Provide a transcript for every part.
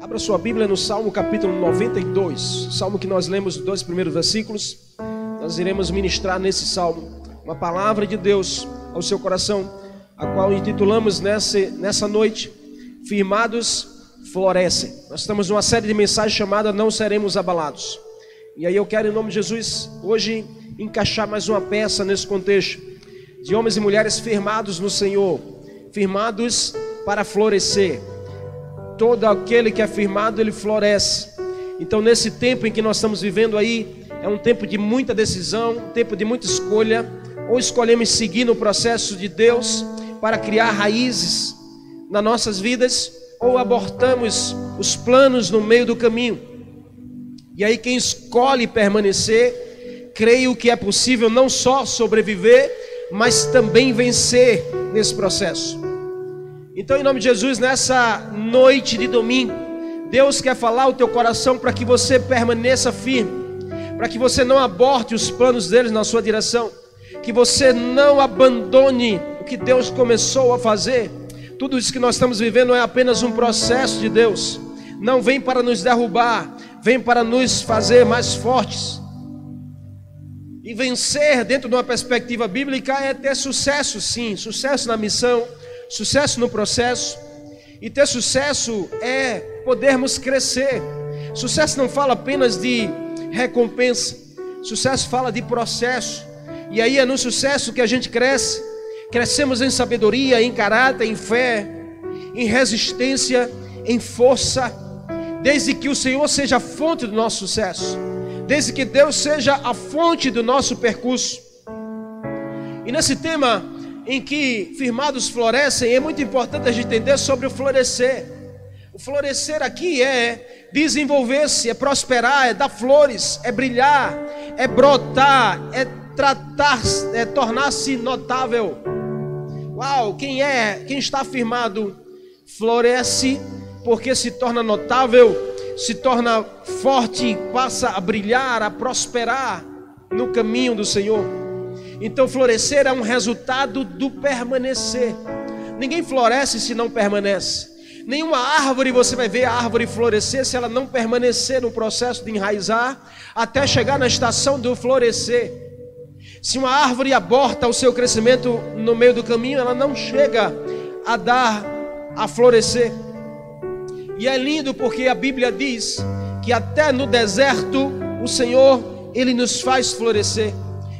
Abra sua Bíblia no Salmo capítulo 92, salmo que nós lemos os dois primeiros versículos. Nós iremos ministrar nesse salmo uma palavra de Deus ao seu coração, a qual intitulamos nessa, nessa noite: Firmados florescem. Nós estamos numa série de mensagens chamada Não Seremos Abalados. E aí eu quero, em nome de Jesus, hoje encaixar mais uma peça nesse contexto de homens e mulheres firmados no Senhor, firmados para florescer todo aquele que é firmado, ele floresce. Então, nesse tempo em que nós estamos vivendo aí, é um tempo de muita decisão, um tempo de muita escolha. Ou escolhemos seguir no processo de Deus para criar raízes nas nossas vidas, ou abortamos os planos no meio do caminho. E aí, quem escolhe permanecer, creio que é possível não só sobreviver, mas também vencer nesse processo. Então, em nome de Jesus, nessa noite de domingo, Deus quer falar o teu coração para que você permaneça firme, para que você não aborte os planos deles na sua direção, que você não abandone o que Deus começou a fazer. Tudo isso que nós estamos vivendo é apenas um processo de Deus, não vem para nos derrubar, vem para nos fazer mais fortes. E vencer dentro de uma perspectiva bíblica é ter sucesso, sim, sucesso na missão sucesso no processo. E ter sucesso é podermos crescer. Sucesso não fala apenas de recompensa, sucesso fala de processo. E aí é no sucesso que a gente cresce. Crescemos em sabedoria, em caráter, em fé, em resistência, em força. Desde que o Senhor seja a fonte do nosso sucesso, desde que Deus seja a fonte do nosso percurso. E nesse tema, em que firmados florescem, é muito importante a gente entender sobre o florescer. O florescer aqui é desenvolver-se, é prosperar, é dar flores, é brilhar, é brotar, é tratar, é tornar-se notável. Uau, quem é, quem está firmado floresce porque se torna notável, se torna forte, passa a brilhar, a prosperar no caminho do Senhor. Então, florescer é um resultado do permanecer. Ninguém floresce se não permanece. Nenhuma árvore você vai ver a árvore florescer se ela não permanecer no processo de enraizar até chegar na estação do florescer. Se uma árvore aborta o seu crescimento no meio do caminho, ela não chega a dar a florescer. E é lindo porque a Bíblia diz que até no deserto o Senhor ele nos faz florescer.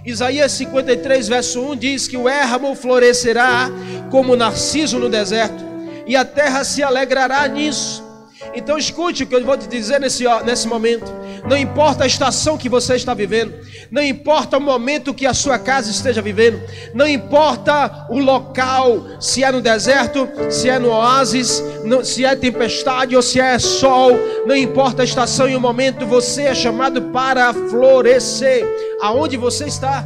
Isaías 53, verso 1 diz que o ermo florescerá como narciso no deserto, e a terra se alegrará nisso. Então escute o que eu vou te dizer nesse, nesse momento. Não importa a estação que você está vivendo, não importa o momento que a sua casa esteja vivendo, não importa o local, se é no deserto, se é no oásis, se é tempestade ou se é sol, não importa a estação e o momento, você é chamado para florescer. Aonde você está?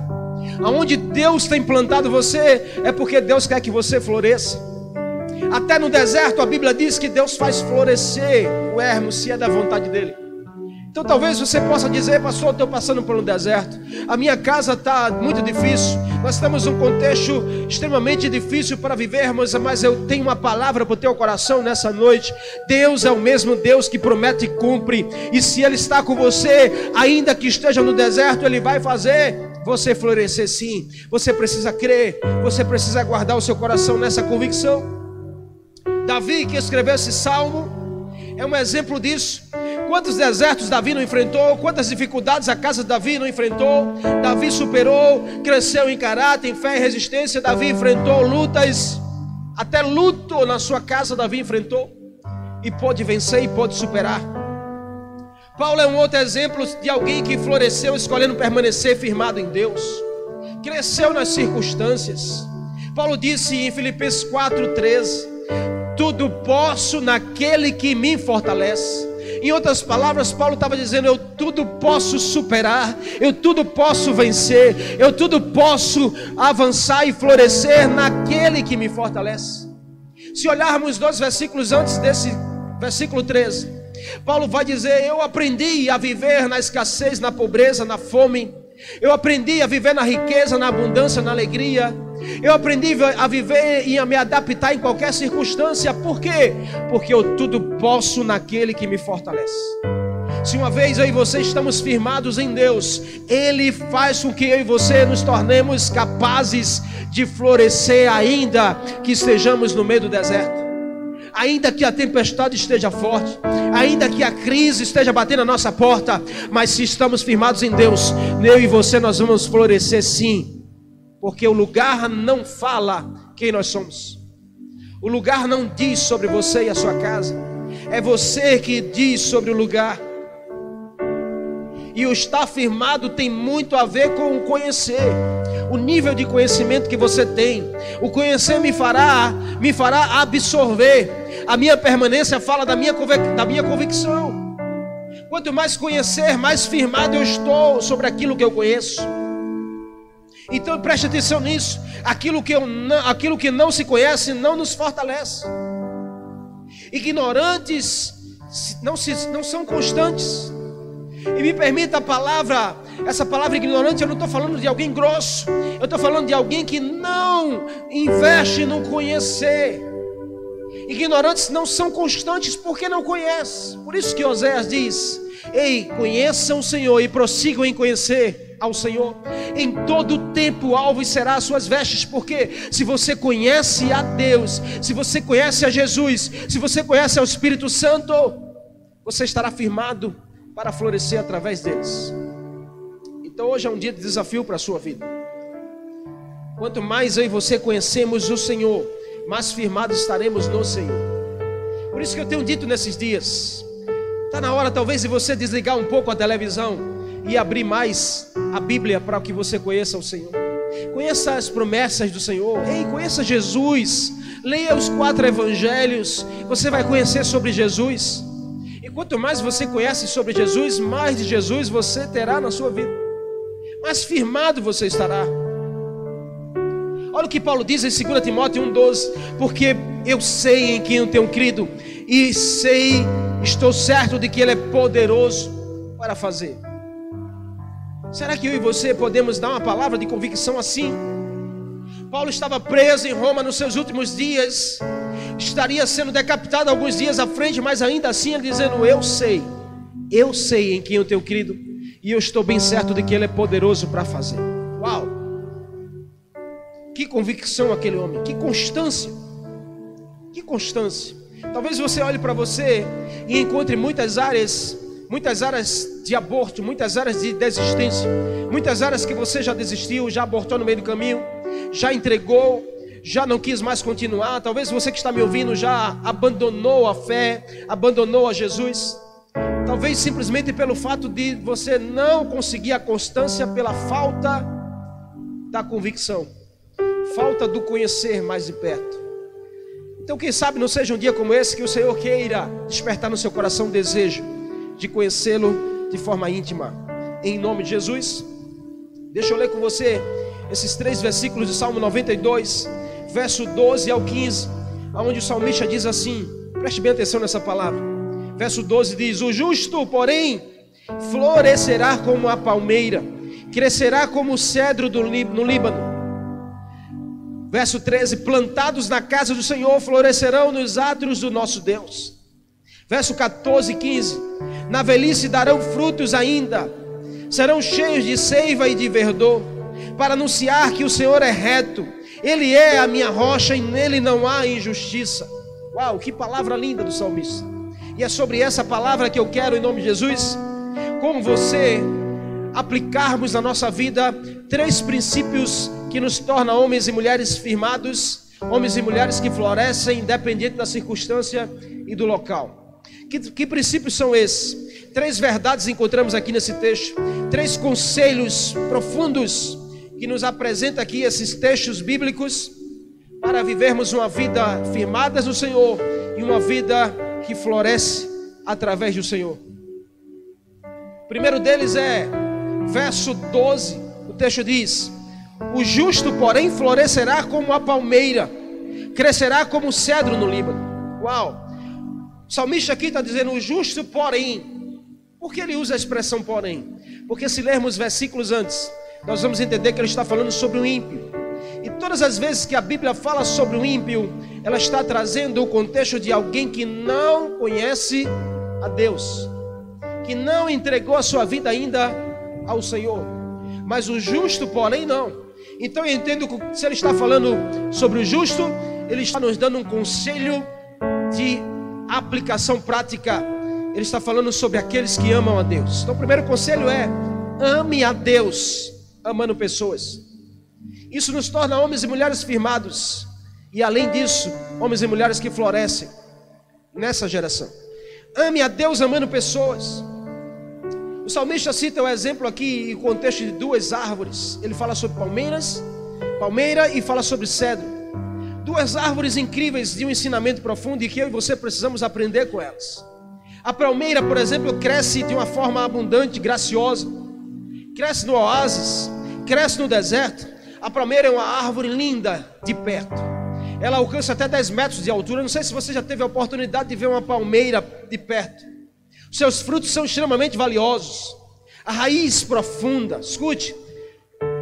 Aonde Deus tem plantado você, é porque Deus quer que você floresça. Até no deserto a Bíblia diz que Deus faz florescer o ermo se é da vontade dele. Então talvez você possa dizer, pastor, estou passando por um deserto. A minha casa está muito difícil. Nós estamos num contexto extremamente difícil para vivermos, mas eu tenho uma palavra para o teu coração nessa noite. Deus é o mesmo Deus que promete e cumpre. E se Ele está com você, ainda que esteja no deserto, Ele vai fazer você florescer sim. Você precisa crer, você precisa guardar o seu coração nessa convicção. Davi, que escreveu esse salmo, é um exemplo disso. Quantos desertos Davi não enfrentou? Quantas dificuldades a casa de Davi não enfrentou? Davi superou, cresceu em caráter, em fé e resistência. Davi enfrentou lutas, até luto na sua casa Davi enfrentou e pôde vencer e pôde superar. Paulo é um outro exemplo de alguém que floresceu escolhendo permanecer firmado em Deus. Cresceu nas circunstâncias. Paulo disse em Filipenses 4:13: tudo posso naquele que me fortalece. Em outras palavras, Paulo estava dizendo: Eu tudo posso superar, eu tudo posso vencer, eu tudo posso avançar e florescer naquele que me fortalece. Se olharmos dois versículos antes desse versículo 13, Paulo vai dizer: Eu aprendi a viver na escassez, na pobreza, na fome, eu aprendi a viver na riqueza, na abundância, na alegria. Eu aprendi a viver e a me adaptar em qualquer circunstância. Por quê? Porque eu tudo posso naquele que me fortalece. Se uma vez eu e você estamos firmados em Deus, Ele faz com que eu e você nos tornemos capazes de florescer, ainda que estejamos no meio do deserto, ainda que a tempestade esteja forte, ainda que a crise esteja batendo na nossa porta, mas se estamos firmados em Deus, eu e você nós vamos florescer sim, porque o lugar não fala quem nós somos, o lugar não diz sobre você e a sua casa, é você que diz sobre o lugar. E o estar firmado tem muito a ver com o conhecer. O nível de conhecimento que você tem. O conhecer me fará, me fará absorver. A minha permanência fala da minha, da minha convicção. Quanto mais conhecer, mais firmado eu estou sobre aquilo que eu conheço. Então preste atenção nisso. Aquilo que, eu não, aquilo que não se conhece não nos fortalece. Ignorantes não, se, não são constantes. E me permita a palavra, essa palavra ignorante, eu não estou falando de alguém grosso, eu estou falando de alguém que não investe no conhecer. Ignorantes não são constantes porque não conhecem. Por isso que Oséias diz: Ei, conheçam o Senhor e prossigam em conhecer ao Senhor. Em todo tempo alvo será as suas vestes, porque se você conhece a Deus, se você conhece a Jesus, se você conhece ao Espírito Santo, você estará firmado para florescer através deles. Então hoje é um dia de desafio para a sua vida. Quanto mais eu e você conhecemos o Senhor, mais firmados estaremos no Senhor. Por isso que eu tenho dito nesses dias, está na hora talvez de você desligar um pouco a televisão e abrir mais a Bíblia para que você conheça o Senhor. Conheça as promessas do Senhor. Ei, conheça Jesus. Leia os quatro evangelhos. Você vai conhecer sobre Jesus. Quanto mais você conhece sobre Jesus, mais de Jesus você terá na sua vida. Mais firmado você estará. Olha o que Paulo diz em 2 Timóteo 1,12: Porque eu sei em quem eu tenho crido, e sei, estou certo de que Ele é poderoso para fazer. Será que eu e você podemos dar uma palavra de convicção assim? Paulo estava preso em Roma nos seus últimos dias, estaria sendo decapitado alguns dias à frente, mas ainda assim ele dizendo: Eu sei, eu sei em quem eu tenho crido, e eu estou bem certo de que Ele é poderoso para fazer. Uau! Que convicção aquele homem, que constância, que constância. Talvez você olhe para você e encontre muitas áreas muitas áreas de aborto, muitas áreas de desistência, muitas áreas que você já desistiu, já abortou no meio do caminho, já entregou, já não quis mais continuar. Talvez você que está me ouvindo já abandonou a fé, abandonou a Jesus. Talvez simplesmente pelo fato de você não conseguir a constância pela falta da convicção, falta do conhecer mais de perto. Então, quem sabe não seja um dia como esse que o Senhor queira despertar no seu coração um desejo de conhecê-lo de forma íntima. Em nome de Jesus, deixa eu ler com você esses três versículos de Salmo 92, verso 12 ao 15, onde o salmista diz assim: preste bem atenção nessa palavra. Verso 12 diz: O justo, porém, florescerá como a palmeira, crescerá como o cedro do, no Líbano. Verso 13: Plantados na casa do Senhor, florescerão nos átrios do nosso Deus. Verso 14 e 15: Na velhice darão frutos ainda, serão cheios de seiva e de verdor, para anunciar que o Senhor é reto, Ele é a minha rocha e nele não há injustiça. Uau, que palavra linda do salmista! E é sobre essa palavra que eu quero, em nome de Jesus, com você, aplicarmos na nossa vida três princípios que nos tornam homens e mulheres firmados, homens e mulheres que florescem, independente da circunstância e do local. Que, que princípios são esses? Três verdades encontramos aqui nesse texto, três conselhos profundos que nos apresenta aqui esses textos bíblicos para vivermos uma vida firmada no Senhor e uma vida que floresce através do Senhor. O primeiro deles é verso 12, o texto diz: O justo, porém, florescerá como a palmeira, crescerá como o cedro no Líbano. Uau! O salmista aqui está dizendo o justo, porém. Por que ele usa a expressão porém? Porque se lermos versículos antes, nós vamos entender que ele está falando sobre o ímpio. E todas as vezes que a Bíblia fala sobre o ímpio, ela está trazendo o contexto de alguém que não conhece a Deus, que não entregou a sua vida ainda ao Senhor. Mas o justo, porém, não. Então eu entendo que se ele está falando sobre o justo, ele está nos dando um conselho de aplicação prática. Ele está falando sobre aqueles que amam a Deus. Então, o primeiro conselho é: ame a Deus, amando pessoas. Isso nos torna homens e mulheres firmados. E além disso, homens e mulheres que florescem nessa geração. Ame a Deus amando pessoas. O salmista cita o exemplo aqui em contexto de duas árvores. Ele fala sobre palmeiras, palmeira e fala sobre cedro. Duas árvores incríveis de um ensinamento profundo e que eu e você precisamos aprender com elas. A palmeira, por exemplo, cresce de uma forma abundante, graciosa. Cresce no oásis, cresce no deserto. A palmeira é uma árvore linda de perto. Ela alcança até 10 metros de altura. Não sei se você já teve a oportunidade de ver uma palmeira de perto. Seus frutos são extremamente valiosos. A raiz profunda. Escute,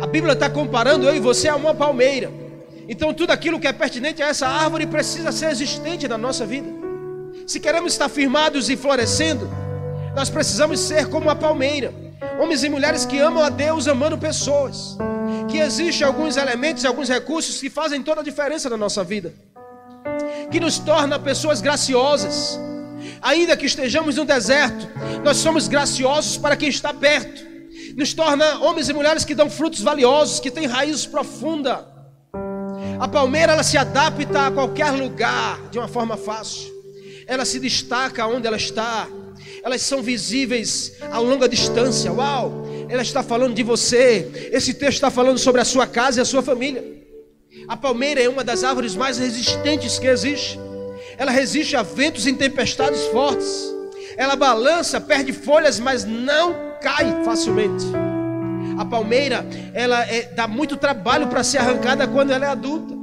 a Bíblia está comparando eu e você a uma palmeira. Então, tudo aquilo que é pertinente a essa árvore precisa ser existente na nossa vida. Se queremos estar firmados e florescendo, nós precisamos ser como a palmeira. Homens e mulheres que amam a Deus amando pessoas. Que existem alguns elementos, alguns recursos que fazem toda a diferença na nossa vida. Que nos torna pessoas graciosas. Ainda que estejamos no deserto, nós somos graciosos para quem está perto. Nos torna homens e mulheres que dão frutos valiosos, que têm raízes profundas a palmeira ela se adapta a qualquer lugar de uma forma fácil. Ela se destaca onde ela está. Elas são visíveis a longa distância. Uau! Ela está falando de você. Esse texto está falando sobre a sua casa e a sua família. A palmeira é uma das árvores mais resistentes que existe. Ela resiste a ventos e tempestades fortes. Ela balança, perde folhas, mas não cai facilmente. A palmeira, ela é, dá muito trabalho para ser arrancada quando ela é adulta.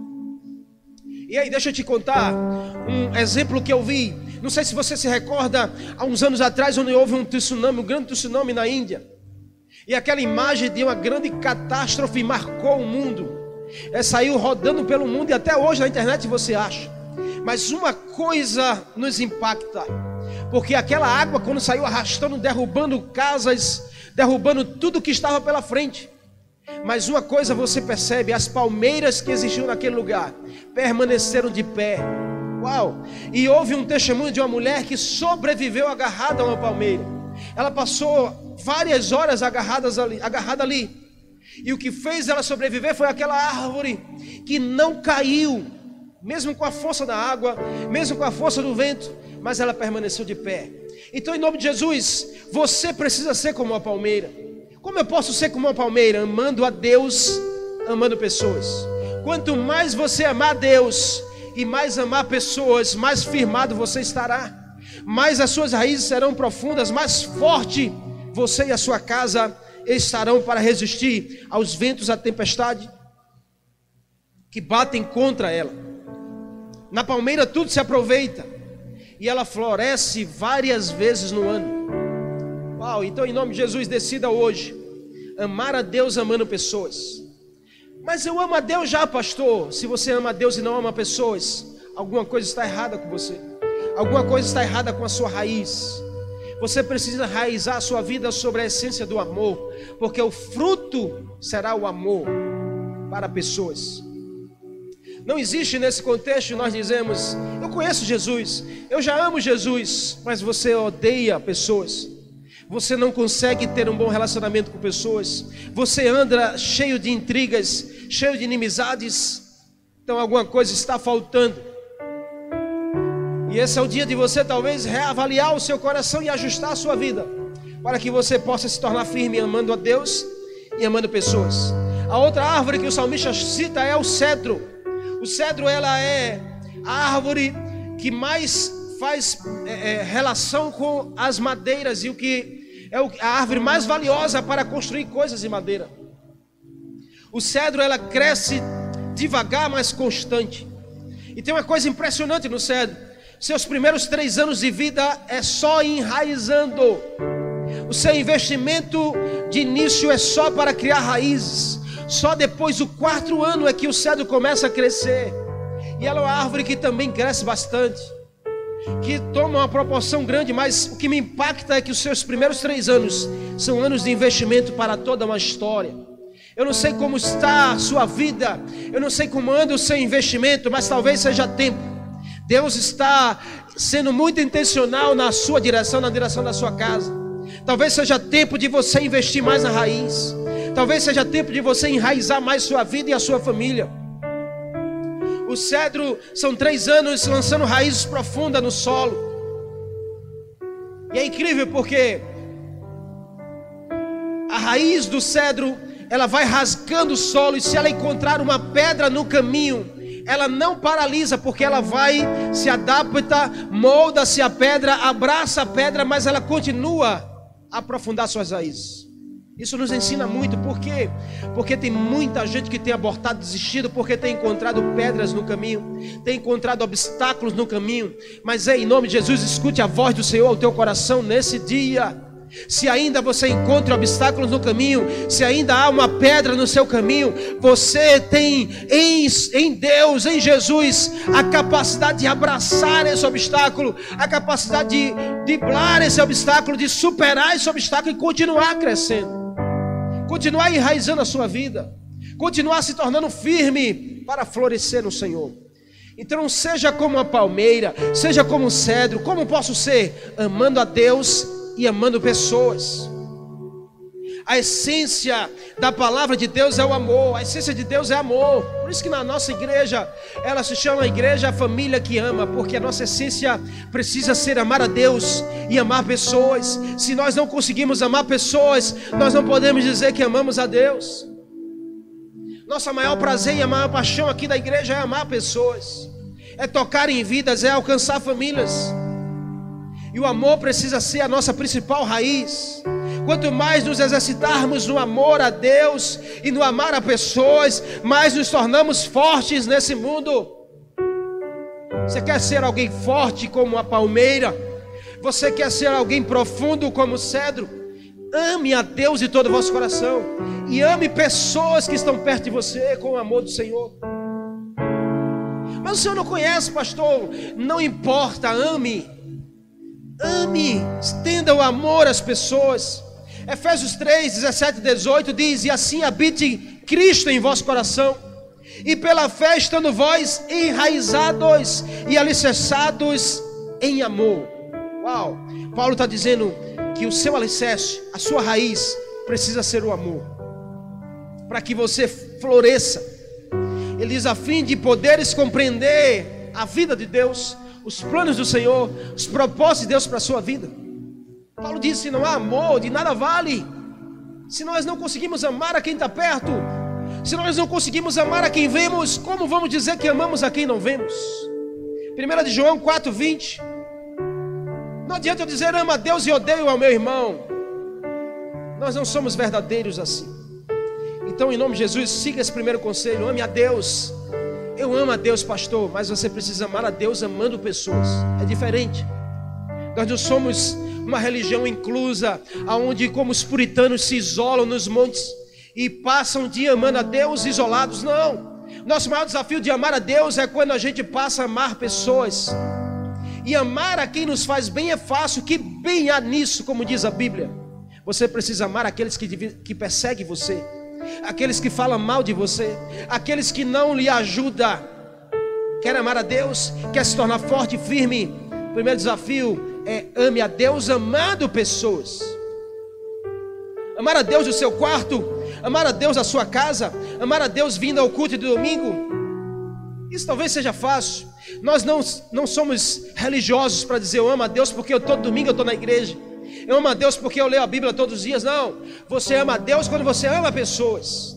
E aí, deixa eu te contar um exemplo que eu vi. Não sei se você se recorda, há uns anos atrás, onde houve um tsunami, um grande tsunami na Índia. E aquela imagem de uma grande catástrofe marcou o mundo. É, saiu rodando pelo mundo e até hoje na internet você acha. Mas uma coisa nos impacta. Porque aquela água, quando saiu arrastando, derrubando casas, derrubando tudo que estava pela frente. Mas uma coisa você percebe: as palmeiras que existiam naquele lugar permaneceram de pé. Uau! E houve um testemunho de uma mulher que sobreviveu agarrada a uma palmeira. Ela passou várias horas agarradas ali, agarrada ali. E o que fez ela sobreviver foi aquela árvore que não caiu, mesmo com a força da água, mesmo com a força do vento, mas ela permaneceu de pé. Então, em nome de Jesus, você precisa ser como uma palmeira. Como eu posso ser como uma palmeira? Amando a Deus, amando pessoas. Quanto mais você amar Deus e mais amar pessoas, mais firmado você estará. Mais as suas raízes serão profundas, mais forte você e a sua casa estarão para resistir aos ventos da tempestade que batem contra ela. Na palmeira tudo se aproveita e ela floresce várias vezes no ano. Uau, então em nome de Jesus, decida hoje amar a Deus amando pessoas. Mas eu amo a Deus já, pastor. Se você ama a Deus e não ama pessoas, alguma coisa está errada com você. Alguma coisa está errada com a sua raiz. Você precisa raizar a sua vida sobre a essência do amor, porque o fruto será o amor para pessoas. Não existe nesse contexto nós dizemos: Eu conheço Jesus, eu já amo Jesus, mas você odeia pessoas. Você não consegue ter um bom relacionamento com pessoas. Você anda cheio de intrigas, cheio de inimizades. Então alguma coisa está faltando. E esse é o dia de você talvez reavaliar o seu coração e ajustar a sua vida, para que você possa se tornar firme amando a Deus e amando pessoas. A outra árvore que o salmista cita é o cedro. O cedro ela é a árvore que mais faz é, é, relação com as madeiras e o que é a árvore mais valiosa para construir coisas de madeira. O cedro ela cresce devagar, mas constante. E tem uma coisa impressionante no cedro: seus primeiros três anos de vida é só enraizando. O seu investimento de início é só para criar raízes. Só depois do quarto ano é que o cedro começa a crescer. E ela é uma árvore que também cresce bastante, que toma uma proporção grande, mas o que me impacta é que os seus primeiros três anos são anos de investimento para toda uma história. Eu não sei como está a sua vida, eu não sei como anda o seu investimento, mas talvez seja tempo. Deus está sendo muito intencional na sua direção, na direção da sua casa. Talvez seja tempo de você investir mais na raiz. Talvez seja tempo de você enraizar mais sua vida e a sua família. O cedro são três anos lançando raízes profundas no solo. E é incrível porque a raiz do cedro ela vai rasgando o solo e se ela encontrar uma pedra no caminho, ela não paralisa, porque ela vai, se adapta, molda-se a pedra, abraça a pedra, mas ela continua a aprofundar suas raízes. Isso nos ensina muito, por quê? Porque tem muita gente que tem abortado, desistido, porque tem encontrado pedras no caminho, tem encontrado obstáculos no caminho. Mas é em nome de Jesus, escute a voz do Senhor ao teu coração nesse dia. Se ainda você encontra obstáculos no caminho, se ainda há uma pedra no seu caminho, você tem em, em Deus, em Jesus, a capacidade de abraçar esse obstáculo, a capacidade de driblar esse obstáculo, de superar esse obstáculo e continuar crescendo, continuar enraizando a sua vida, continuar se tornando firme para florescer no Senhor. Então, seja como a palmeira, seja como o cedro, como posso ser? Amando a Deus e amando pessoas. A essência da palavra de Deus é o amor, a essência de Deus é amor. Por isso que na nossa igreja, ela se chama igreja família que ama, porque a nossa essência precisa ser amar a Deus e amar pessoas. Se nós não conseguimos amar pessoas, nós não podemos dizer que amamos a Deus. Nosso maior prazer e a maior paixão aqui da igreja é amar pessoas, é tocar em vidas, é alcançar famílias. E o amor precisa ser a nossa principal raiz. Quanto mais nos exercitarmos no amor a Deus e no amar a pessoas, mais nos tornamos fortes nesse mundo. Você quer ser alguém forte como a palmeira? Você quer ser alguém profundo como o cedro? Ame a Deus de todo o vosso coração e ame pessoas que estão perto de você com o amor do Senhor. Mas o Senhor não conhece, pastor? Não importa, ame. Ame, estenda o amor às pessoas. Efésios 3, 17 e 18 diz: E assim habite Cristo em vosso coração, e pela fé estando vós enraizados e alicerçados em amor. Uau! Paulo está dizendo que o seu alicerce, a sua raiz, precisa ser o amor, para que você floresça. Ele diz: a fim de poderes compreender a vida de Deus os planos do Senhor, os propósitos de Deus para a sua vida. Paulo disse: se não há amor, de nada vale. Se nós não conseguimos amar a quem está perto, se nós não conseguimos amar a quem vemos, como vamos dizer que amamos a quem não vemos? 1 de João 4,20. Não adianta eu dizer ama a Deus e odeio ao meu irmão. Nós não somos verdadeiros assim. Então, em nome de Jesus, siga esse primeiro conselho: ame a Deus eu amo a Deus, pastor, mas você precisa amar a Deus amando pessoas. É diferente. Nós não somos uma religião inclusa, aonde como os puritanos se isolam nos montes e passam dia amando a Deus isolados. Não. Nosso maior desafio de amar a Deus é quando a gente passa a amar pessoas. E amar a quem nos faz bem é fácil, que bem há nisso, como diz a Bíblia. Você precisa amar aqueles que, que perseguem você aqueles que falam mal de você, aqueles que não lhe ajudam. Quer amar a Deus? Quer se tornar forte e firme? Primeiro desafio é ame a Deus amando pessoas. Amar a Deus no seu quarto, amar a Deus na sua casa, amar a Deus vindo ao culto de domingo. Isso talvez seja fácil. Nós não, não somos religiosos para dizer eu amo a Deus porque eu todo domingo eu estou na igreja. Eu amo a Deus porque eu leio a Bíblia todos os dias. Não. Você ama a Deus quando você ama pessoas.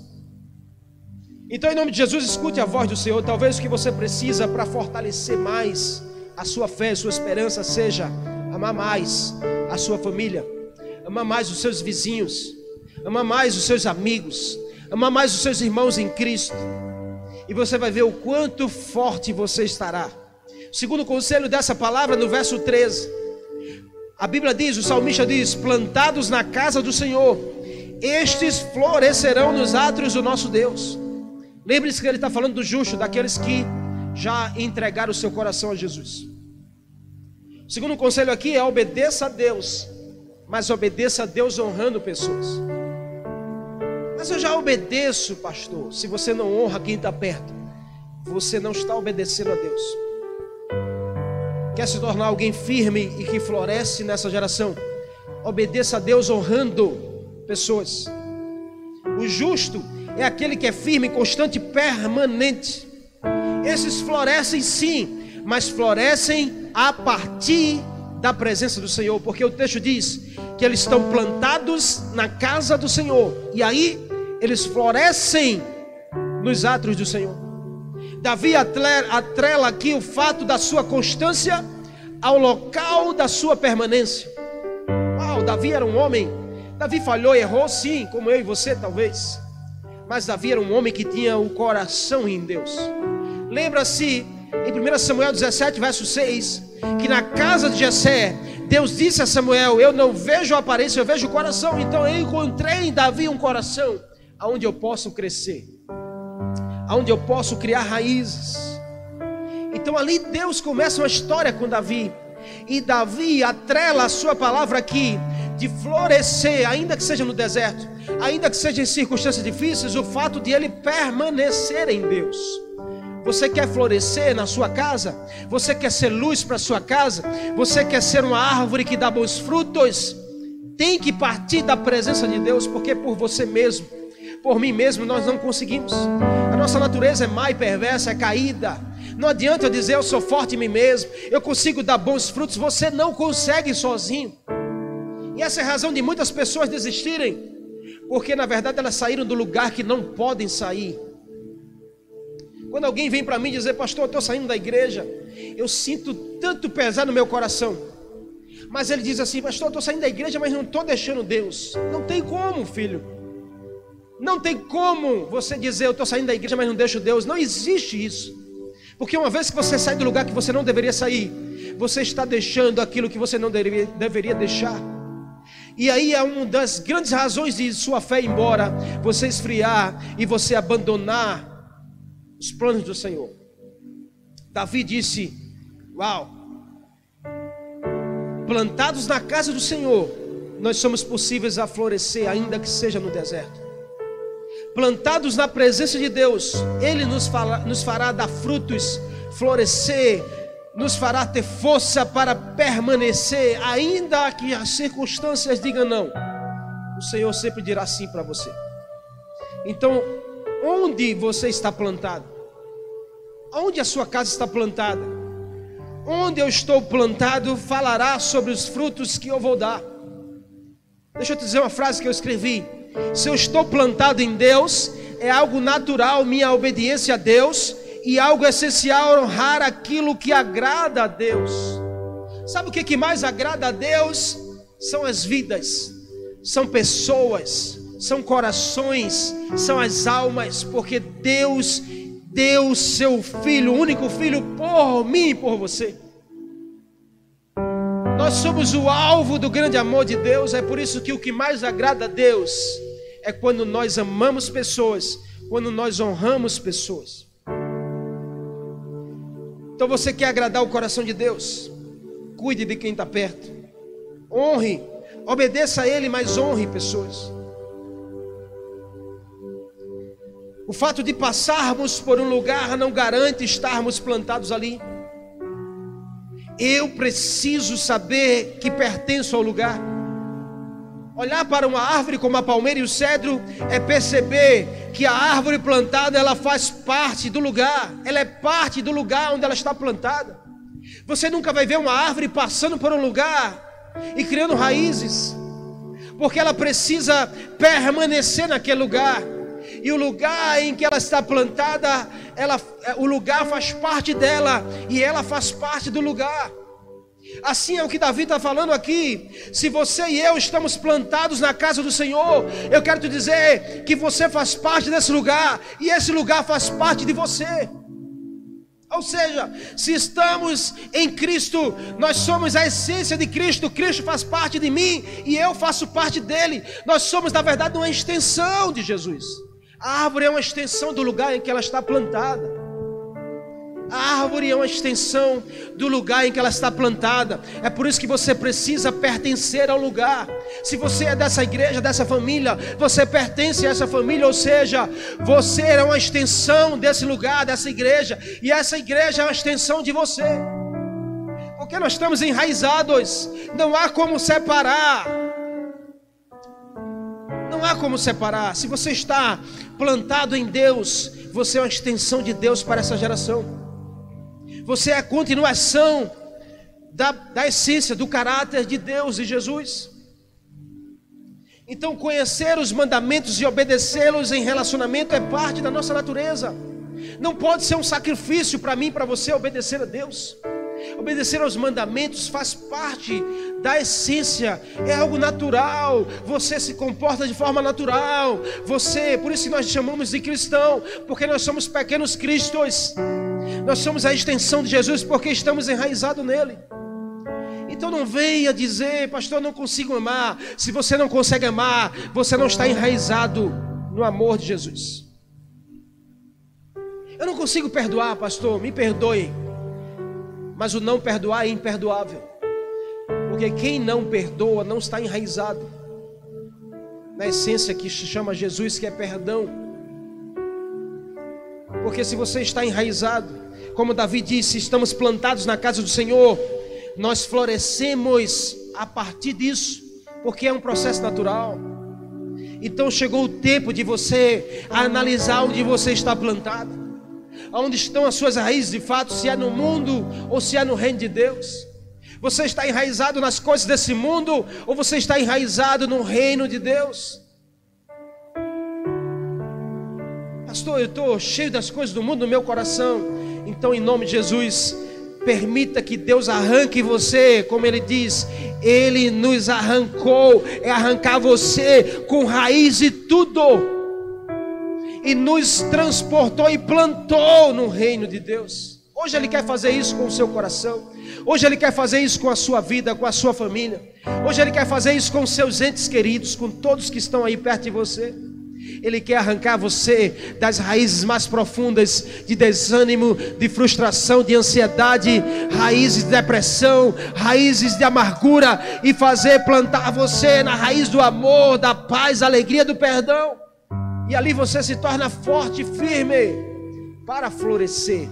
Então, em nome de Jesus, escute a voz do Senhor. Talvez o que você precisa para fortalecer mais a sua fé, a sua esperança, seja amar mais a sua família, amar mais os seus vizinhos, amar mais os seus amigos, amar mais os seus irmãos em Cristo. E você vai ver o quanto forte você estará. Segundo o conselho dessa palavra, no verso 13. A Bíblia diz, o salmista diz: plantados na casa do Senhor, estes florescerão nos átrios do nosso Deus. Lembre-se que ele está falando do justo, daqueles que já entregaram o seu coração a Jesus. O segundo conselho aqui é obedeça a Deus, mas obedeça a Deus honrando pessoas. Mas eu já obedeço, pastor. Se você não honra quem está perto, você não está obedecendo a Deus. Quer se tornar alguém firme e que floresce nessa geração? Obedeça a Deus honrando pessoas. O justo é aquele que é firme, constante, permanente. Esses florescem sim, mas florescem a partir da presença do Senhor, porque o texto diz que eles estão plantados na casa do Senhor, e aí eles florescem nos átrios do Senhor. Davi atrela aqui o fato da sua constância ao local da sua permanência. Uau, Davi era um homem. Davi falhou, errou, sim, como eu e você talvez. Mas Davi era um homem que tinha o coração em Deus. Lembra-se em 1 Samuel 17, verso 6, que na casa de Jessé, Deus disse a Samuel: Eu não vejo a aparência, eu vejo o coração. Então eu encontrei em Davi um coração aonde eu posso crescer, aonde eu posso criar raízes. Então ali Deus começa uma história com Davi. E Davi atrela a sua palavra aqui de florescer, ainda que seja no deserto, ainda que seja em circunstâncias difíceis, o fato de ele permanecer em Deus. Você quer florescer na sua casa? Você quer ser luz para sua casa? Você quer ser uma árvore que dá bons frutos? Tem que partir da presença de Deus, porque por você mesmo, por mim mesmo, nós não conseguimos. A nossa natureza é má e perversa, é caída. Não adianta eu dizer eu sou forte em mim mesmo, eu consigo dar bons frutos. Você não consegue sozinho. E essa é a razão de muitas pessoas desistirem, porque na verdade elas saíram do lugar que não podem sair. Quando alguém vem para mim dizer, pastor, eu estou saindo da igreja, eu sinto tanto pesar no meu coração. Mas ele diz assim, pastor, eu estou saindo da igreja, mas não estou deixando Deus. Não tem como, filho. Não tem como você dizer, eu estou saindo da igreja, mas não deixo Deus. Não existe isso. Porque uma vez que você sai do lugar que você não deveria sair, você está deixando aquilo que você não deveria, deveria deixar. E aí é uma das grandes razões de sua fé ir embora, você esfriar e você abandonar os planos do Senhor. Davi disse: Uau, plantados na casa do Senhor, nós somos possíveis a florescer, ainda que seja no deserto. Plantados na presença de Deus, Ele nos, fala, nos fará dar frutos, florescer, nos fará ter força para permanecer, ainda que as circunstâncias digam não. O Senhor sempre dirá sim para você. Então, onde você está plantado? Onde a sua casa está plantada? Onde eu estou plantado falará sobre os frutos que eu vou dar. Deixa eu te dizer uma frase que eu escrevi. Se eu estou plantado em Deus, é algo natural minha obediência a Deus e algo essencial honrar aquilo que agrada a Deus. Sabe o que mais agrada a Deus? São as vidas, são pessoas, são corações, são as almas, porque Deus deu seu filho, o único filho, por mim e por você. Nós somos o alvo do grande amor de Deus, é por isso que o que mais agrada a Deus é quando nós amamos pessoas, quando nós honramos pessoas. Então você quer agradar o coração de Deus? Cuide de quem está perto. Honre. Obedeça a Ele, mas honre pessoas. O fato de passarmos por um lugar não garante estarmos plantados ali. Eu preciso saber que pertenço ao lugar. Olhar para uma árvore como a palmeira e o cedro é perceber que a árvore plantada ela faz parte do lugar, ela é parte do lugar onde ela está plantada. Você nunca vai ver uma árvore passando por um lugar e criando raízes, porque ela precisa permanecer naquele lugar. E o lugar em que ela está plantada, ela, o lugar faz parte dela e ela faz parte do lugar. Assim é o que Davi está falando aqui. Se você e eu estamos plantados na casa do Senhor, eu quero te dizer que você faz parte desse lugar e esse lugar faz parte de você. Ou seja, se estamos em Cristo, nós somos a essência de Cristo, Cristo faz parte de mim e eu faço parte dele. Nós somos, na verdade, uma extensão de Jesus. A árvore é uma extensão do lugar em que ela está plantada. A árvore é uma extensão do lugar em que ela está plantada. É por isso que você precisa pertencer ao lugar. Se você é dessa igreja, dessa família, você pertence a essa família, ou seja, você é uma extensão desse lugar, dessa igreja, e essa igreja é uma extensão de você. Porque nós estamos enraizados, não há como separar. Não há como separar. Se você está plantado em Deus, você é uma extensão de Deus para essa geração. Você é a continuação da, da essência, do caráter de Deus e Jesus. Então, conhecer os mandamentos e obedecê-los em relacionamento é parte da nossa natureza. Não pode ser um sacrifício para mim, para você obedecer a Deus. Obedecer aos mandamentos faz parte da essência, é algo natural. Você se comporta de forma natural. Você, por isso nós chamamos de cristão, porque nós somos pequenos cristos. Nós somos a extensão de Jesus porque estamos enraizados nele. Então não venha dizer, pastor, não consigo amar. Se você não consegue amar, você não está enraizado no amor de Jesus. Eu não consigo perdoar, pastor, me perdoe. Mas o não perdoar é imperdoável. Porque quem não perdoa não está enraizado na essência que se chama Jesus, que é perdão. Porque se você está enraizado, como Davi disse, estamos plantados na casa do Senhor, nós florescemos a partir disso, porque é um processo natural. Então chegou o tempo de você analisar onde você está plantado, onde estão as suas raízes de fato, se é no mundo ou se é no reino de Deus. Você está enraizado nas coisas desse mundo ou você está enraizado no reino de Deus? Pastor, eu estou cheio das coisas do mundo no meu coração. Então, em nome de Jesus, permita que Deus arranque você, como Ele diz, Ele nos arrancou, é arrancar você com raiz e tudo, e nos transportou e plantou no reino de Deus. Hoje Ele quer fazer isso com o seu coração. Hoje Ele quer fazer isso com a sua vida, com a sua família. Hoje Ele quer fazer isso com seus entes queridos, com todos que estão aí perto de você. Ele quer arrancar você das raízes mais profundas de desânimo, de frustração, de ansiedade, raízes de depressão, raízes de amargura e fazer plantar você na raiz do amor, da paz, da alegria, do perdão. E ali você se torna forte e firme para florescer.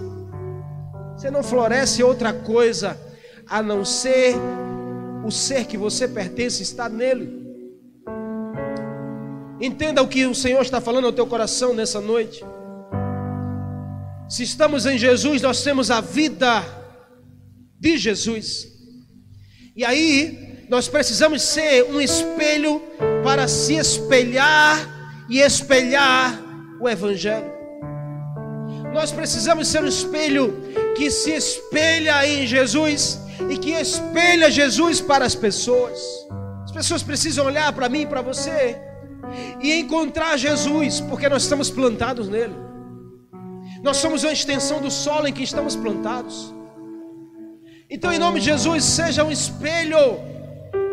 Você não floresce outra coisa a não ser o ser que você pertence estar nele. Entenda o que o Senhor está falando ao teu coração nessa noite. Se estamos em Jesus, nós temos a vida de Jesus. E aí, nós precisamos ser um espelho para se espelhar e espelhar o Evangelho. Nós precisamos ser um espelho que se espelha em Jesus e que espelha Jesus para as pessoas. As pessoas precisam olhar para mim e para você e encontrar Jesus, porque nós estamos plantados nele. Nós somos uma extensão do solo em que estamos plantados. Então, em nome de Jesus, seja um espelho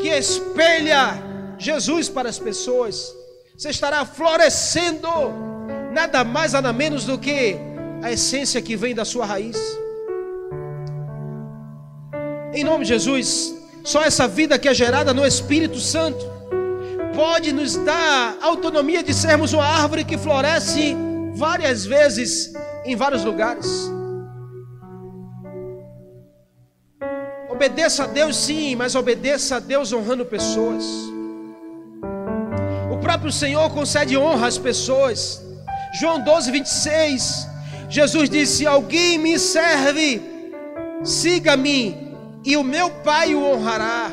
que espelha Jesus para as pessoas. Você estará florescendo, nada mais, nada menos do que a essência que vem da sua raiz. Em nome de Jesus, só essa vida que é gerada no Espírito Santo pode nos dar autonomia de sermos uma árvore que floresce várias vezes em vários lugares. Obedeça a Deus, sim, mas obedeça a Deus honrando pessoas. O próprio Senhor concede honra às pessoas. João 12, 26. Jesus disse: Alguém me serve, siga-me, e o meu Pai o honrará.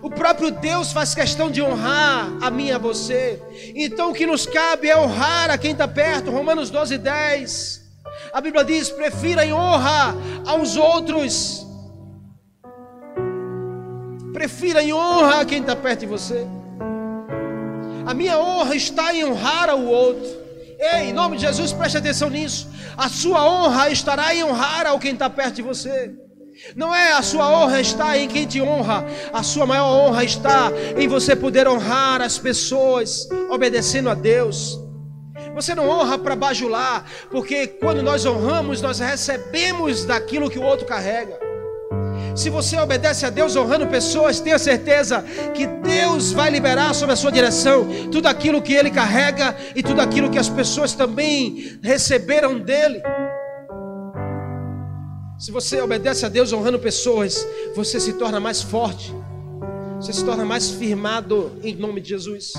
O próprio Deus faz questão de honrar a mim e a você. Então o que nos cabe é honrar a quem está perto. Romanos 12, 10. A Bíblia diz: prefira em honra aos outros. Prefira em honra a quem está perto de você. A minha honra está em honrar ao outro. Ei, em nome de Jesus, preste atenção nisso. A sua honra estará em honrar ao quem está perto de você. Não é a sua honra está em quem te honra, a sua maior honra está em você poder honrar as pessoas, obedecendo a Deus. Você não honra para bajular, porque quando nós honramos, nós recebemos daquilo que o outro carrega. Se você obedece a Deus honrando pessoas, tenha certeza que Deus vai liberar sobre a sua direção tudo aquilo que Ele carrega e tudo aquilo que as pessoas também receberam dele. Se você obedece a Deus honrando pessoas, você se torna mais forte, você se torna mais firmado em nome de Jesus.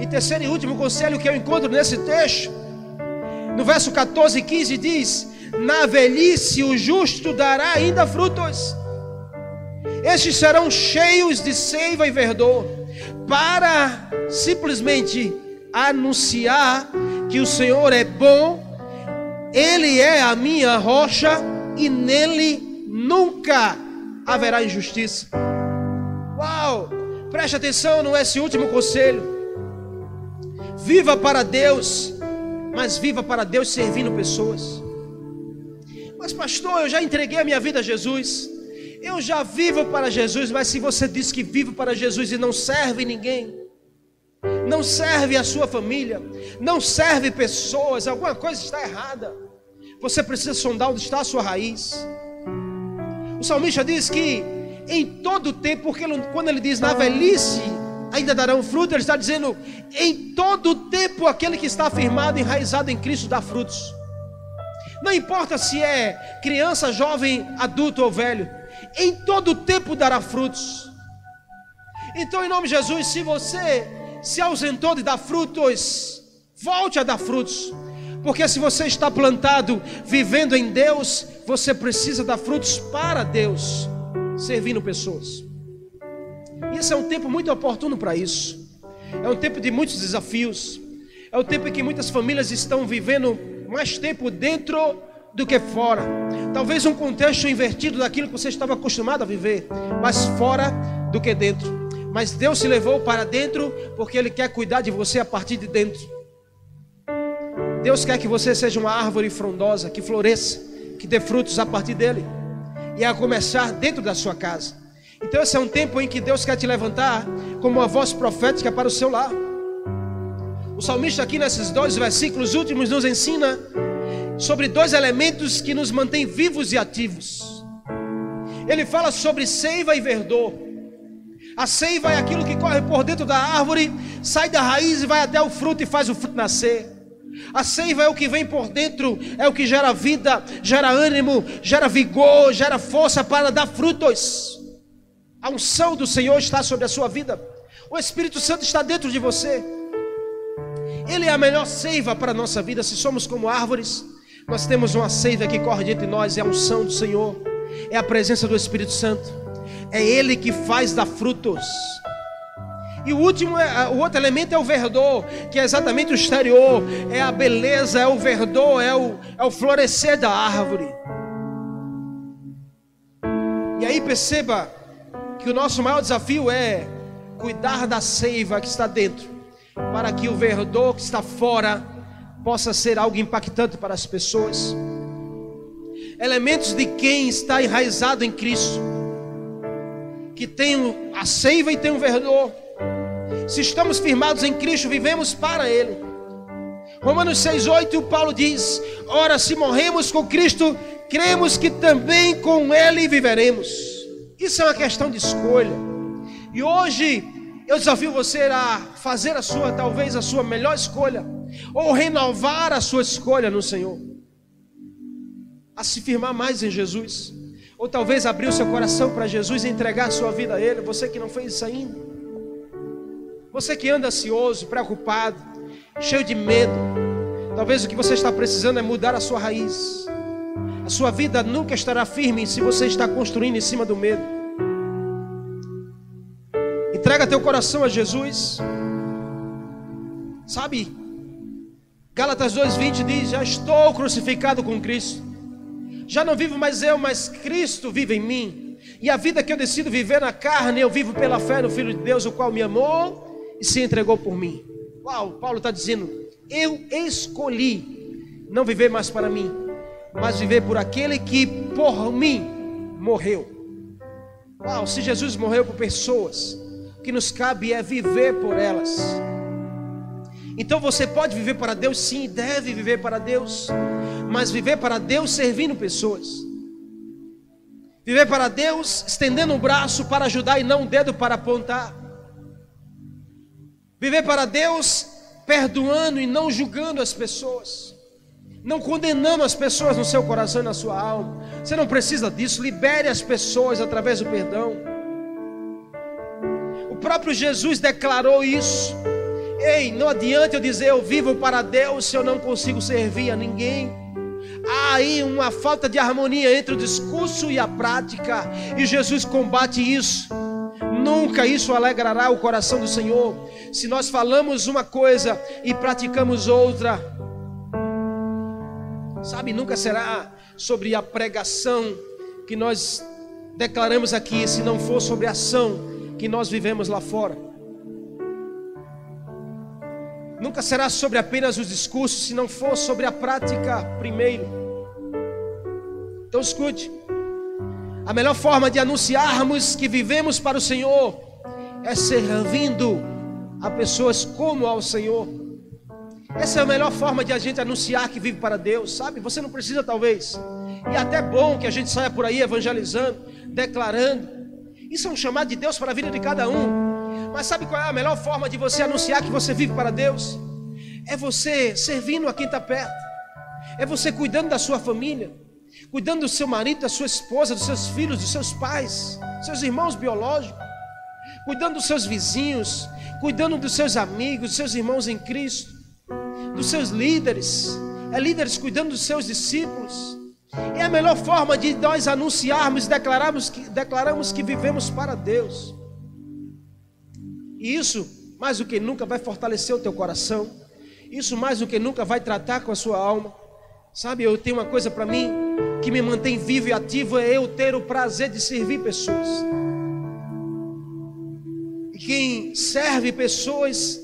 E terceiro e último conselho que eu encontro nesse texto, no verso 14 e 15 diz: Na velhice o justo dará ainda frutos, estes serão cheios de seiva e verdor, para simplesmente anunciar que o Senhor é bom, Ele é a minha rocha e nele nunca haverá injustiça. Uau! Preste atenção nesse último conselho. Viva para Deus, mas viva para Deus servindo pessoas. Mas, pastor, eu já entreguei a minha vida a Jesus. Eu já vivo para Jesus, mas se você diz que vive para Jesus e não serve ninguém, não serve a sua família, não serve pessoas, alguma coisa está errada. Você precisa sondar onde está a sua raiz. O salmista diz que em todo tempo, porque quando ele diz na velhice ainda darão fruto, ele está dizendo em todo tempo aquele que está afirmado, enraizado em Cristo dá frutos. Não importa se é criança, jovem, adulto ou velho, em todo tempo dará frutos. Então, em nome de Jesus, se você se ausentou de dar frutos, volte a dar frutos. Porque se você está plantado, vivendo em Deus, você precisa dar frutos para Deus, servindo pessoas. E esse é um tempo muito oportuno para isso. É um tempo de muitos desafios. É um tempo em que muitas famílias estão vivendo mais tempo dentro do que fora. Talvez um contexto invertido daquilo que você estava acostumado a viver, mas fora do que dentro. Mas Deus se levou para dentro porque Ele quer cuidar de você a partir de dentro. Deus quer que você seja uma árvore frondosa, que floresça, que dê frutos a partir dele. E a começar dentro da sua casa. Então esse é um tempo em que Deus quer te levantar como uma voz profética para o seu lar. O salmista aqui nesses dois versículos últimos nos ensina sobre dois elementos que nos mantêm vivos e ativos. Ele fala sobre seiva e verdor. A seiva é aquilo que corre por dentro da árvore, sai da raiz e vai até o fruto e faz o fruto nascer. A seiva é o que vem por dentro, é o que gera vida, gera ânimo, gera vigor, gera força para dar frutos. A unção do Senhor está sobre a sua vida. O Espírito Santo está dentro de você. Ele é a melhor seiva para a nossa vida. Se somos como árvores, nós temos uma seiva que corre dentro de nós, é a unção do Senhor, é a presença do Espírito Santo. É Ele que faz dar frutos. E o último, é, o outro elemento é o verdor, que é exatamente o exterior, é a beleza, é o verdor, é o, é o florescer da árvore. E aí perceba que o nosso maior desafio é cuidar da seiva que está dentro, para que o verdor que está fora possa ser algo impactante para as pessoas. Elementos de quem está enraizado em Cristo, que tem a seiva e tem o verdor. Se estamos firmados em Cristo, vivemos para Ele. Romanos 6,8, Paulo diz: Ora, se morremos com Cristo, cremos que também com Ele viveremos. Isso é uma questão de escolha. E hoje eu desafio você a fazer a sua, talvez a sua melhor escolha, ou renovar a sua escolha no Senhor, a se firmar mais em Jesus, ou talvez abrir o seu coração para Jesus e entregar a sua vida a Ele. Você que não fez isso ainda. Você que anda ansioso, preocupado, cheio de medo, talvez o que você está precisando é mudar a sua raiz. A sua vida nunca estará firme se você está construindo em cima do medo. Entrega teu coração a Jesus. Sabe? Gálatas 2:20 diz: "Já estou crucificado com Cristo. Já não vivo mais eu, mas Cristo vive em mim. E a vida que eu decido viver na carne, eu vivo pela fé no Filho de Deus, o qual me amou e se entregou por mim. Uau, Paulo está dizendo: Eu escolhi não viver mais para mim, mas viver por aquele que por mim morreu. Uau, se Jesus morreu por pessoas, o que nos cabe é viver por elas. Então você pode viver para Deus, sim, deve viver para Deus, mas viver para Deus servindo pessoas. Viver para Deus estendendo o braço para ajudar e não o dedo para apontar. Viver para Deus perdoando e não julgando as pessoas. Não condenando as pessoas no seu coração e na sua alma. Você não precisa disso. Libere as pessoas através do perdão. O próprio Jesus declarou isso. Ei, não adianta eu dizer eu vivo para Deus se eu não consigo servir a ninguém. Há aí uma falta de harmonia entre o discurso e a prática, e Jesus combate isso. Nunca isso alegrará o coração do Senhor. Se nós falamos uma coisa e praticamos outra, sabe, nunca será sobre a pregação que nós declaramos aqui, se não for sobre a ação que nós vivemos lá fora. Nunca será sobre apenas os discursos, se não for sobre a prática primeiro. Então escute. A melhor forma de anunciarmos que vivemos para o Senhor é servindo a pessoas como ao Senhor. Essa é a melhor forma de a gente anunciar que vive para Deus, sabe? Você não precisa, talvez. E é até bom que a gente saia por aí evangelizando, declarando. Isso é um chamado de Deus para a vida de cada um. Mas sabe qual é a melhor forma de você anunciar que você vive para Deus? É você servindo a quem está perto, é você cuidando da sua família, cuidando do seu marido, da sua esposa, dos seus filhos, dos seus pais, seus irmãos biológicos, cuidando dos seus vizinhos, cuidando dos seus amigos, dos seus irmãos em Cristo, dos seus líderes, é líderes cuidando dos seus discípulos. É a melhor forma de nós anunciarmos e declararmos que, declaramos que vivemos para Deus. E isso, mais do que nunca, vai fortalecer o teu coração. Isso, mais do que nunca, vai tratar com a sua alma. Sabe, eu tenho uma coisa para mim que me mantém vivo e ativo: é eu ter o prazer de servir pessoas. E quem serve pessoas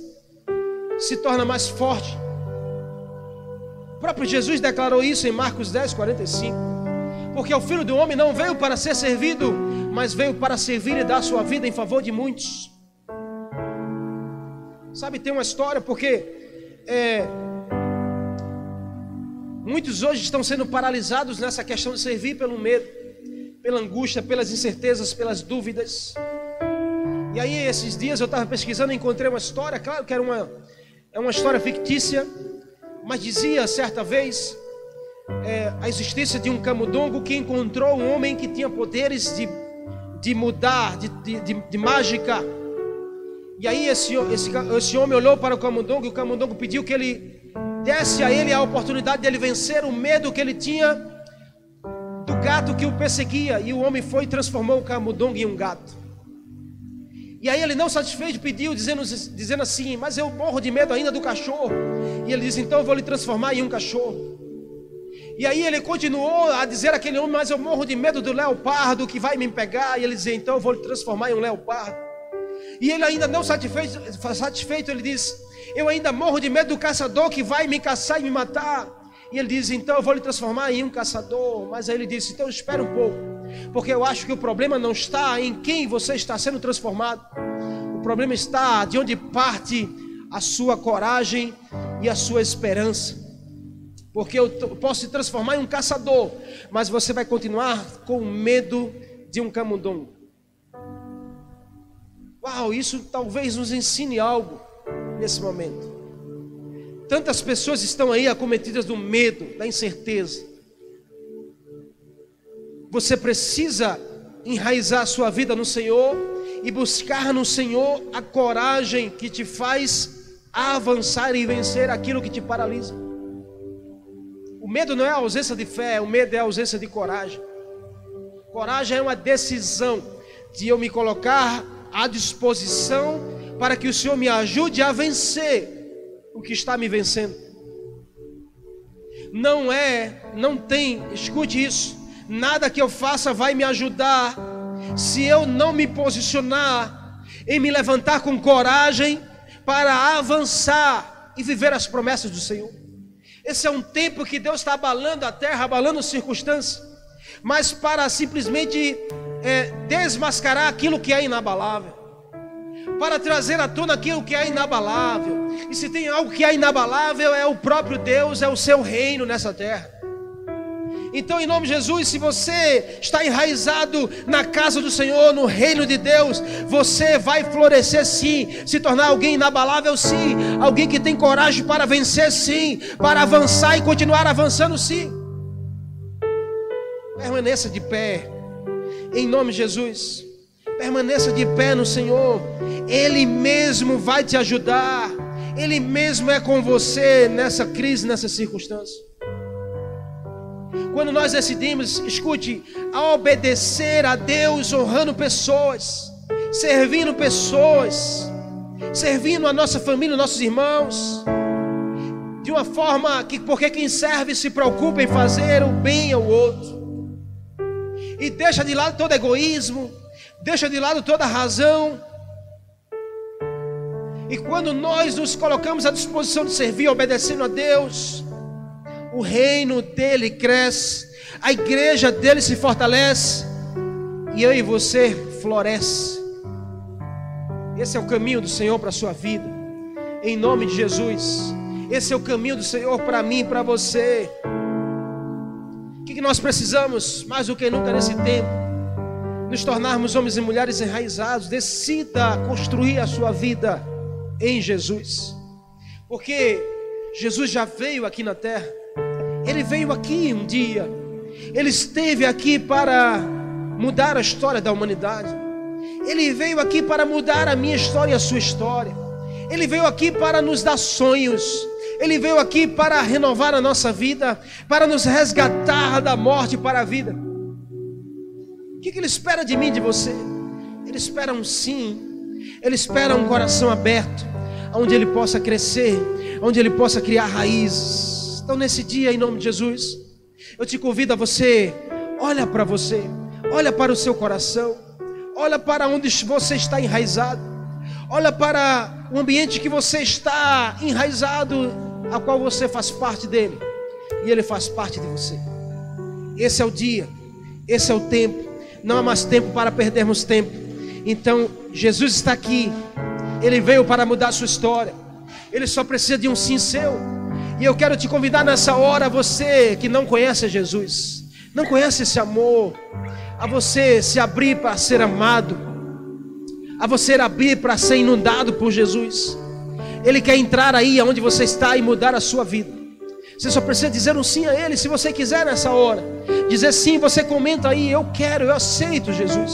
se torna mais forte. O próprio Jesus declarou isso em Marcos 10, 45. Porque o filho do homem não veio para ser servido, mas veio para servir e dar sua vida em favor de muitos. Sabe, tem uma história porque é, muitos hoje estão sendo paralisados nessa questão de servir pelo medo, pela angústia, pelas incertezas, pelas dúvidas. E aí, esses dias eu estava pesquisando e encontrei uma história, claro que era uma, é uma história fictícia, mas dizia certa vez é, a existência de um camundongo que encontrou um homem que tinha poderes de, de mudar, de, de, de, mágica e aí esse, esse, esse homem olhou para o camundongo e o camundongo pediu que ele desse a ele a oportunidade de ele vencer o medo que ele tinha do gato que o perseguia. E o homem foi e transformou o camundongo em um gato. E aí ele não satisfeito pediu, dizendo, dizendo assim, mas eu morro de medo ainda do cachorro. E ele disse, então eu vou lhe transformar em um cachorro. E aí ele continuou a dizer àquele homem, mas eu morro de medo do leopardo que vai me pegar. E ele dizia, então eu vou lhe transformar em um leopardo. E ele ainda não satisfeito, satisfeito, ele diz: Eu ainda morro de medo do caçador que vai me caçar e me matar. E ele diz: Então eu vou lhe transformar em um caçador. Mas aí ele disse: Então espera um pouco, porque eu acho que o problema não está em quem você está sendo transformado. O problema está de onde parte a sua coragem e a sua esperança. Porque eu posso te transformar em um caçador, mas você vai continuar com medo de um camundongo. Uau, isso talvez nos ensine algo nesse momento. Tantas pessoas estão aí acometidas do medo, da incerteza. Você precisa enraizar a sua vida no Senhor e buscar no Senhor a coragem que te faz avançar e vencer aquilo que te paralisa. O medo não é a ausência de fé, o medo é a ausência de coragem. Coragem é uma decisão de eu me colocar à disposição para que o Senhor me ajude a vencer o que está me vencendo. Não é, não tem, escute isso, nada que eu faça vai me ajudar se eu não me posicionar em me levantar com coragem para avançar e viver as promessas do Senhor. Esse é um tempo que Deus está abalando a terra, abalando as circunstâncias, mas para simplesmente é, desmascarar aquilo que é inabalável, para trazer à tona aquilo que é inabalável. E se tem algo que é inabalável, é o próprio Deus, é o seu reino nessa terra. Então, em nome de Jesus, se você está enraizado na casa do Senhor, no reino de Deus, você vai florescer sim, se tornar alguém inabalável sim, alguém que tem coragem para vencer sim, para avançar e continuar avançando sim. Permaneça de pé, em nome de Jesus. Permaneça de pé no Senhor, Ele mesmo vai te ajudar, Ele mesmo é com você nessa crise, nessa circunstância. Quando nós decidimos, escute, a obedecer a Deus, honrando pessoas, servindo pessoas, servindo a nossa família, nossos irmãos, de uma forma que, porque quem serve se preocupa em fazer o bem ao outro, e deixa de lado todo egoísmo, deixa de lado toda razão, e quando nós nos colocamos à disposição de servir, obedecendo a Deus, o reino dele cresce, a igreja dele se fortalece, e eu e você floresce. Esse é o caminho do Senhor para a sua vida, em nome de Jesus. Esse é o caminho do Senhor para mim e para você. O que nós precisamos mais do que nunca nesse tempo? Nos tornarmos homens e mulheres enraizados. Decida construir a sua vida em Jesus, porque Jesus já veio aqui na terra ele veio aqui um dia, ele esteve aqui para mudar a história da humanidade. Ele veio aqui para mudar a minha história e a sua história. Ele veio aqui para nos dar sonhos. Ele veio aqui para renovar a nossa vida, para nos resgatar da morte para a vida. O que, ele espera de mim, de você? Ele espera um sim. Ele espera um coração aberto, onde ele possa crescer, onde ele possa criar raízes. Então, nesse dia, em nome de Jesus, eu te convido a você, olha para você, olha para o seu coração, olha para onde você está enraizado, olha para o ambiente que você está enraizado, a qual você faz parte dele, e ele faz parte de você. Esse é o dia, esse é o tempo, não há mais tempo para perdermos tempo. Então, Jesus está aqui, ele veio para mudar a sua história, ele só precisa de um sim seu. E eu quero te convidar nessa hora, você que não conhece Jesus, não conhece esse amor, a você se abrir para ser amado, a você abrir para ser inundado por Jesus. Ele quer entrar aí aonde você está e mudar a sua vida. Você só precisa dizer um sim a Ele, se você quiser nessa hora. Dizer sim, você comenta aí, eu quero, eu aceito Jesus.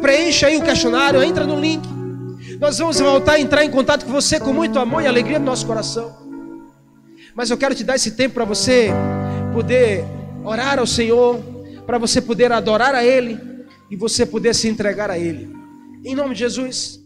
Preencha aí o questionário, entra no link. Nós vamos voltar a entrar em contato com você com muito amor e alegria no nosso coração. Mas eu quero te dar esse tempo para você poder orar ao Senhor, para você poder adorar a Ele e você poder se entregar a Ele. Em nome de Jesus.